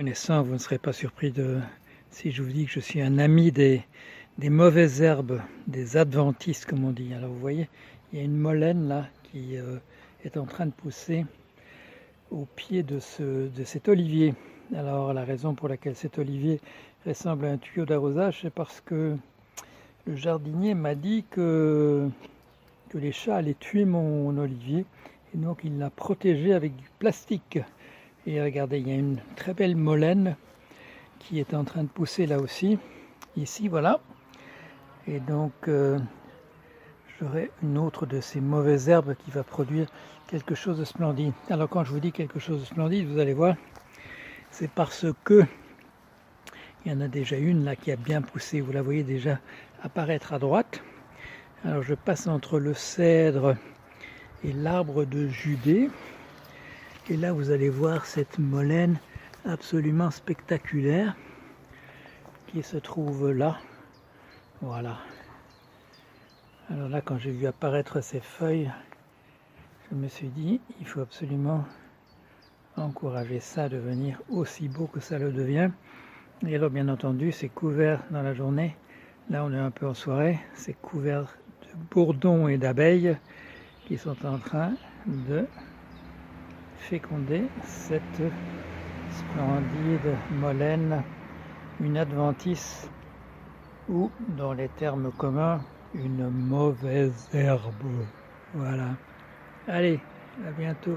Vous ne serez pas surpris de, si je vous dis que je suis un ami des, des mauvaises herbes, des adventistes comme on dit. Alors vous voyez, il y a une molène là qui euh, est en train de pousser au pied de, ce, de cet olivier. Alors la raison pour laquelle cet olivier ressemble à un tuyau d'arrosage, c'est parce que le jardinier m'a dit que, que les chats allaient tuer mon olivier et donc il l'a protégé avec du plastique. Et regardez, il y a une très belle molène qui est en train de pousser là aussi. Ici, voilà. Et donc, euh, j'aurai une autre de ces mauvaises herbes qui va produire quelque chose de splendide. Alors, quand je vous dis quelque chose de splendide, vous allez voir, c'est parce que il y en a déjà une là qui a bien poussé. Vous la voyez déjà apparaître à droite. Alors, je passe entre le cèdre et l'arbre de Judée. Et là, vous allez voir cette molène absolument spectaculaire qui se trouve là. Voilà. Alors là, quand j'ai vu apparaître ces feuilles, je me suis dit, il faut absolument encourager ça à devenir aussi beau que ça le devient. Et alors, bien entendu, c'est couvert dans la journée. Là, on est un peu en soirée. C'est couvert de bourdons et d'abeilles qui sont en train de féconder cette splendide molène, une adventice ou, dans les termes communs, une mauvaise herbe. Voilà. Allez, à bientôt.